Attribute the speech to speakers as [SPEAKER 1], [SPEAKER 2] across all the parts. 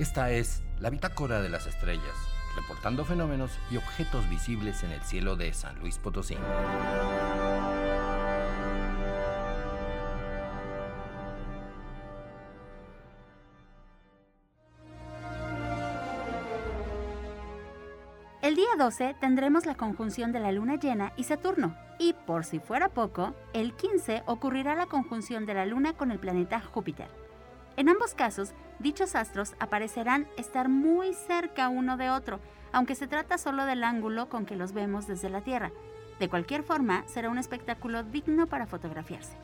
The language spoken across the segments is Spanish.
[SPEAKER 1] Esta es la bitácora de las estrellas, reportando fenómenos y objetos visibles en el cielo de San Luis Potosí.
[SPEAKER 2] El día 12 tendremos la conjunción de la luna llena y Saturno. Y por si fuera poco, el 15 ocurrirá la conjunción de la luna con el planeta Júpiter. En ambos casos, dichos astros aparecerán estar muy cerca uno de otro, aunque se trata solo del ángulo con que los vemos desde la Tierra. De cualquier forma, será un espectáculo digno para fotografiarse.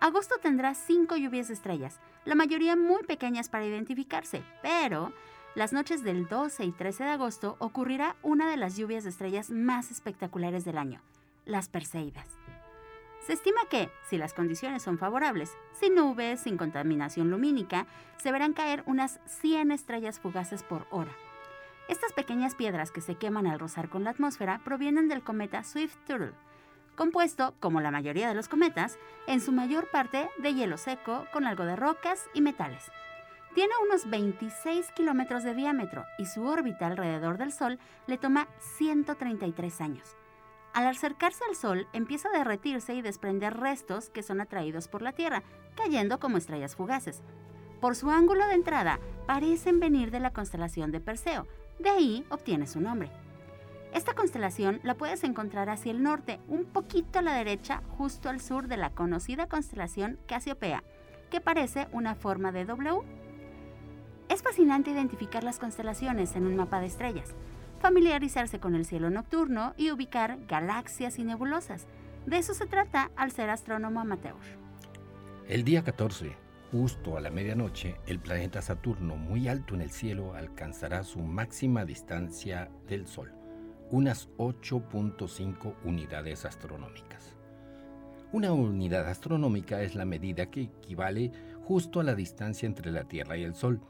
[SPEAKER 2] Agosto tendrá cinco lluvias de estrellas, la mayoría muy pequeñas para identificarse, pero las noches del 12 y 13 de agosto ocurrirá una de las lluvias de estrellas más espectaculares del año, las Perseidas. Se estima que, si las condiciones son favorables, sin nubes, sin contaminación lumínica, se verán caer unas 100 estrellas fugaces por hora. Estas pequeñas piedras que se queman al rozar con la atmósfera provienen del cometa Swift-Turtle, compuesto, como la mayoría de los cometas, en su mayor parte de hielo seco con algo de rocas y metales. Tiene unos 26 kilómetros de diámetro y su órbita alrededor del Sol le toma 133 años. Al acercarse al Sol, empieza a derretirse y desprender restos que son atraídos por la Tierra, cayendo como estrellas fugaces. Por su ángulo de entrada, parecen venir de la constelación de Perseo, de ahí obtiene su nombre. Esta constelación la puedes encontrar hacia el norte, un poquito a la derecha, justo al sur de la conocida constelación Casiopea, que parece una forma de W. Es fascinante identificar las constelaciones en un mapa de estrellas familiarizarse con el cielo nocturno y ubicar galaxias y nebulosas. De eso se trata al ser astrónomo amateur.
[SPEAKER 1] El día 14, justo a la medianoche, el planeta Saturno, muy alto en el cielo, alcanzará su máxima distancia del Sol, unas 8.5 unidades astronómicas. Una unidad astronómica es la medida que equivale justo a la distancia entre la Tierra y el Sol,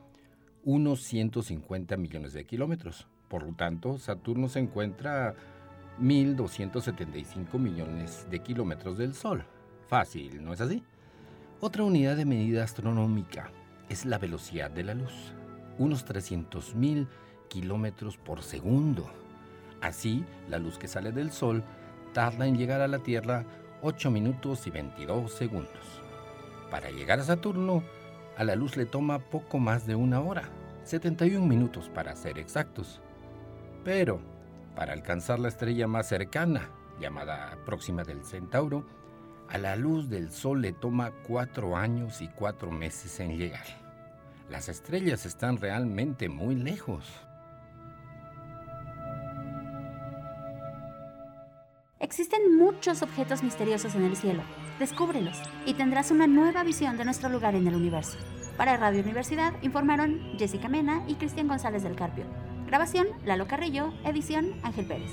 [SPEAKER 1] unos 150 millones de kilómetros. Por lo tanto, Saturno se encuentra a 1.275 millones de kilómetros del Sol. Fácil, ¿no es así? Otra unidad de medida astronómica es la velocidad de la luz, unos 300.000 kilómetros por segundo. Así, la luz que sale del Sol tarda en llegar a la Tierra 8 minutos y 22 segundos. Para llegar a Saturno, a la luz le toma poco más de una hora, 71 minutos para ser exactos. Pero, para alcanzar la estrella más cercana, llamada Próxima del Centauro, a la luz del Sol le toma cuatro años y cuatro meses en llegar. Las estrellas están realmente muy lejos.
[SPEAKER 2] Existen muchos objetos misteriosos en el cielo. Descúbrelos y tendrás una nueva visión de nuestro lugar en el universo. Para Radio Universidad informaron Jessica Mena y Cristian González del Carpio. Grabación, Lalo Carrillo. Edición, Ángel Pérez.